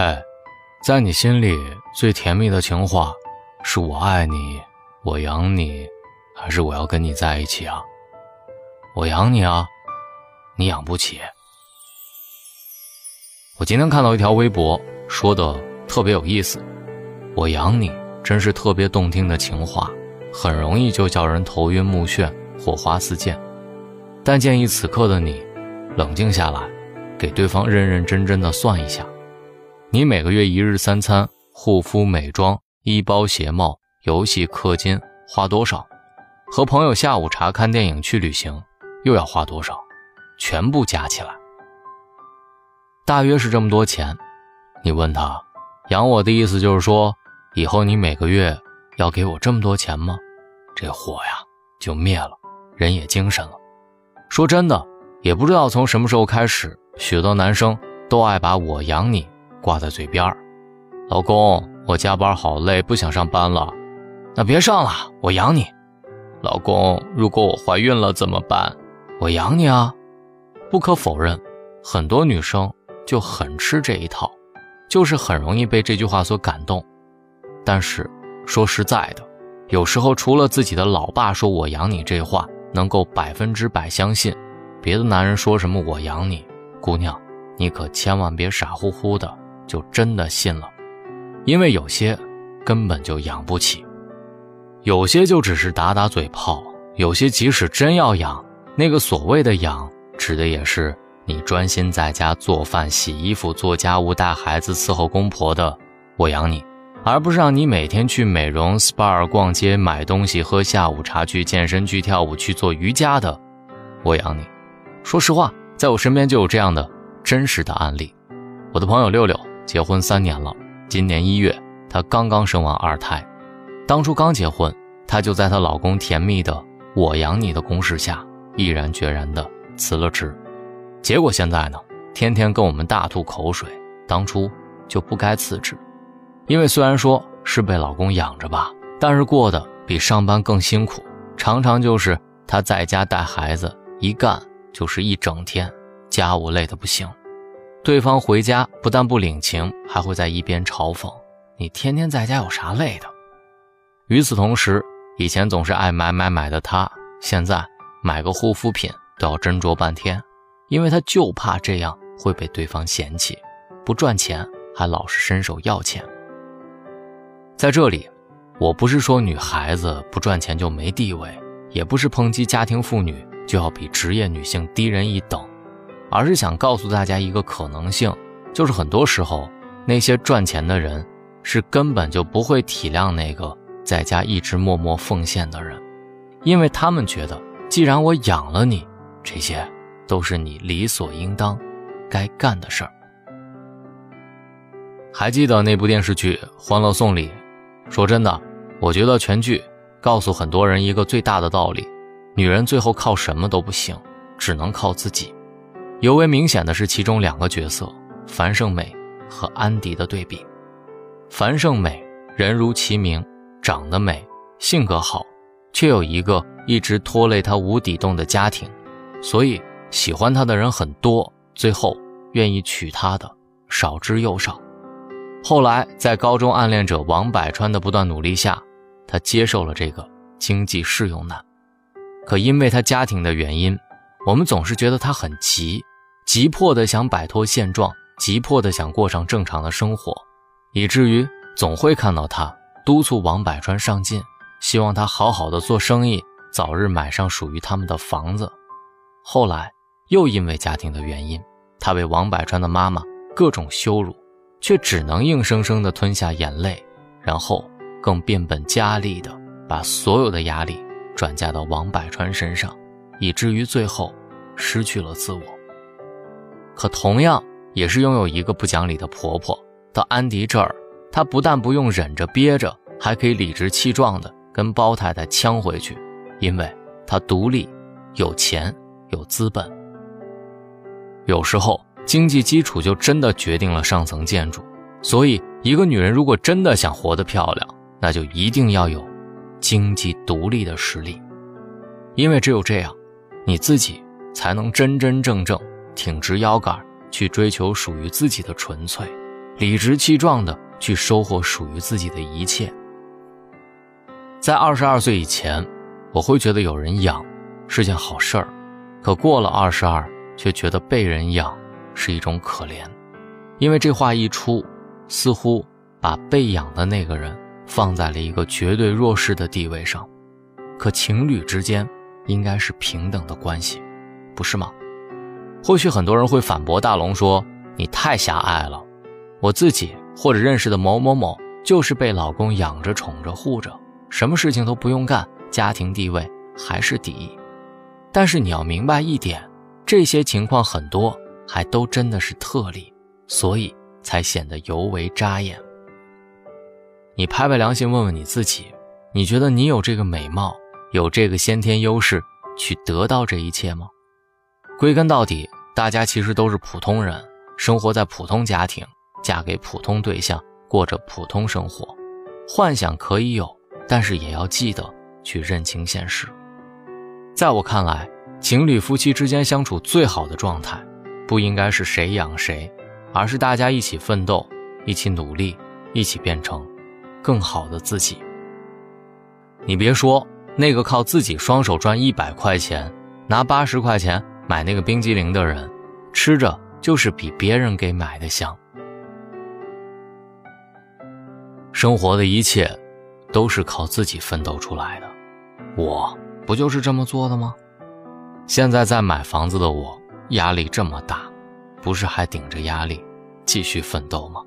哎，在你心里最甜蜜的情话，是我爱你，我养你，还是我要跟你在一起啊？我养你啊，你养不起。我今天看到一条微博，说的特别有意思。我养你，真是特别动听的情话，很容易就叫人头晕目眩、火花四溅。但建议此刻的你，冷静下来，给对方认认真真的算一下，你每个月一日三餐、护肤美妆、衣包鞋帽、游戏氪金花多少？和朋友下午茶、看电影、去旅行，又要花多少？全部加起来。大约是这么多钱，你问他，养我的意思就是说，以后你每个月要给我这么多钱吗？这火呀就灭了，人也精神了。说真的，也不知道从什么时候开始，许多男生都爱把我养你挂在嘴边。老公，我加班好累，不想上班了，那别上了，我养你。老公，如果我怀孕了怎么办？我养你啊。不可否认，很多女生。就很吃这一套，就是很容易被这句话所感动。但是说实在的，有时候除了自己的老爸说我养你这话能够百分之百相信，别的男人说什么我养你，姑娘，你可千万别傻乎乎的就真的信了，因为有些根本就养不起，有些就只是打打嘴炮，有些即使真要养，那个所谓的养，指的也是。你专心在家做饭、洗衣服、做家务、带孩子、伺候公婆的，我养你，而不是让你每天去美容、SPA、逛街、买东西、喝下午茶、去健身、去跳舞、去做瑜伽的，我养你。说实话，在我身边就有这样的真实的案例。我的朋友六六结婚三年了，今年一月她刚刚生完二胎，当初刚结婚，她就在她老公甜蜜的“我养你”的攻势下，毅然决然的辞了职。结果现在呢，天天跟我们大吐口水。当初就不该辞职，因为虽然说是被老公养着吧，但是过得比上班更辛苦。常常就是她在家带孩子，一干就是一整天，家务累得不行。对方回家不但不领情，还会在一边嘲讽：“你天天在家有啥累的？”与此同时，以前总是爱买买买的他，现在买个护肤品都要斟酌半天。因为他就怕这样会被对方嫌弃，不赚钱还老是伸手要钱。在这里，我不是说女孩子不赚钱就没地位，也不是抨击家庭妇女就要比职业女性低人一等，而是想告诉大家一个可能性，就是很多时候那些赚钱的人是根本就不会体谅那个在家一直默默奉献的人，因为他们觉得，既然我养了你，这些。都是你理所应当该干的事儿。还记得那部电视剧《欢乐颂》里，说真的，我觉得全剧告诉很多人一个最大的道理：女人最后靠什么都不行，只能靠自己。尤为明显的是其中两个角色樊胜美和安迪的对比。樊胜美人如其名，长得美，性格好，却有一个一直拖累她无底洞的家庭，所以。喜欢他的人很多，最后愿意娶她的少之又少。后来在高中暗恋者王百川的不断努力下，他接受了这个经济适用男。可因为他家庭的原因，我们总是觉得他很急，急迫的想摆脱现状，急迫的想过上正常的生活，以至于总会看到他督促王百川上进，希望他好好的做生意，早日买上属于他们的房子。后来。又因为家庭的原因，他被王百川的妈妈各种羞辱，却只能硬生生的吞下眼泪，然后更变本加厉的把所有的压力转嫁到王百川身上，以至于最后失去了自我。可同样也是拥有一个不讲理的婆婆，到安迪这儿，她不但不用忍着憋着，还可以理直气壮地跟包太太呛回去，因为她独立、有钱、有资本。有时候，经济基础就真的决定了上层建筑。所以，一个女人如果真的想活得漂亮，那就一定要有经济独立的实力。因为只有这样，你自己才能真真正正挺直腰杆，去追求属于自己的纯粹，理直气壮的去收获属于自己的一切。在二十二岁以前，我会觉得有人养是件好事儿，可过了二十二，却觉得被人养是一种可怜，因为这话一出，似乎把被养的那个人放在了一个绝对弱势的地位上。可情侣之间应该是平等的关系，不是吗？或许很多人会反驳大龙说：“你太狭隘了，我自己或者认识的某某某就是被老公养着、宠着、护着，什么事情都不用干，家庭地位还是第一。”但是你要明白一点，这些情况很多还都真的是特例，所以才显得尤为扎眼。你拍拍良心，问问你自己，你觉得你有这个美貌、有这个先天优势去得到这一切吗？归根到底，大家其实都是普通人，生活在普通家庭，嫁给普通对象，过着普通生活。幻想可以有，但是也要记得去认清现实。在我看来，情侣夫妻之间相处最好的状态，不应该是谁养谁，而是大家一起奋斗，一起努力，一起变成更好的自己。你别说，那个靠自己双手赚一百块钱，拿八十块钱。买那个冰激凌的人，吃着就是比别人给买的香。生活的一切，都是靠自己奋斗出来的，我不就是这么做的吗？现在在买房子的我，压力这么大，不是还顶着压力继续奋斗吗？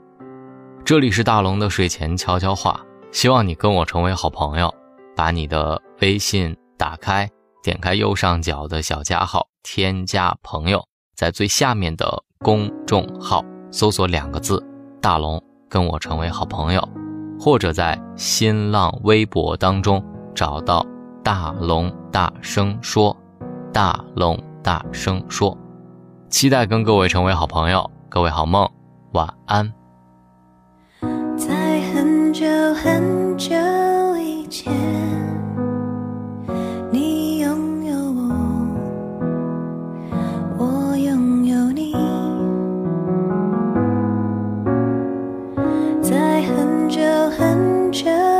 这里是大龙的睡前悄悄话，希望你跟我成为好朋友，把你的微信打开，点开右上角的小加号。添加朋友，在最下面的公众号搜索两个字“大龙”，跟我成为好朋友，或者在新浪微博当中找到“大龙大声说”，“大龙大声说”，期待跟各位成为好朋友，各位好梦，晚安。在很久很久以前。在很久很久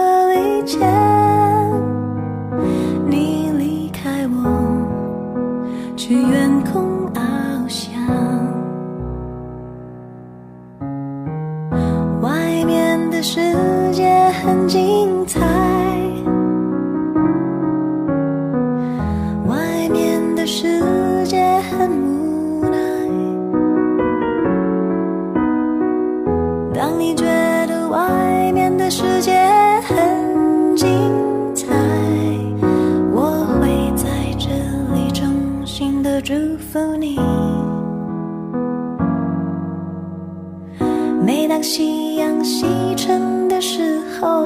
每当夕阳西沉的时候，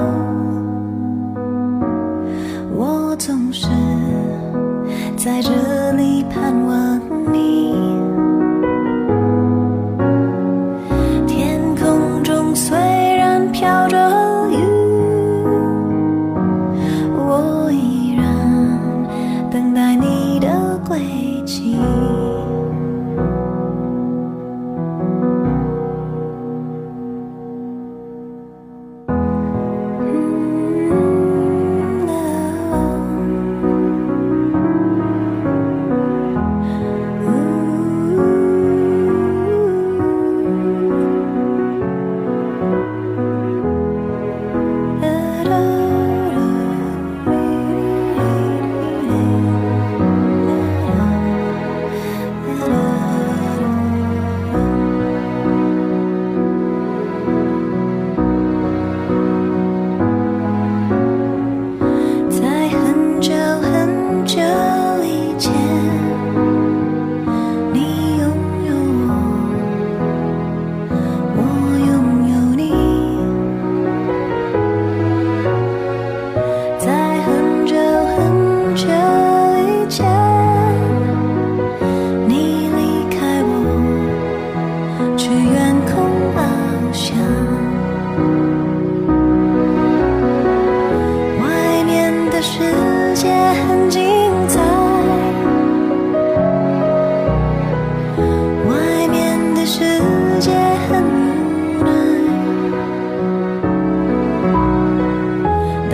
我总是在这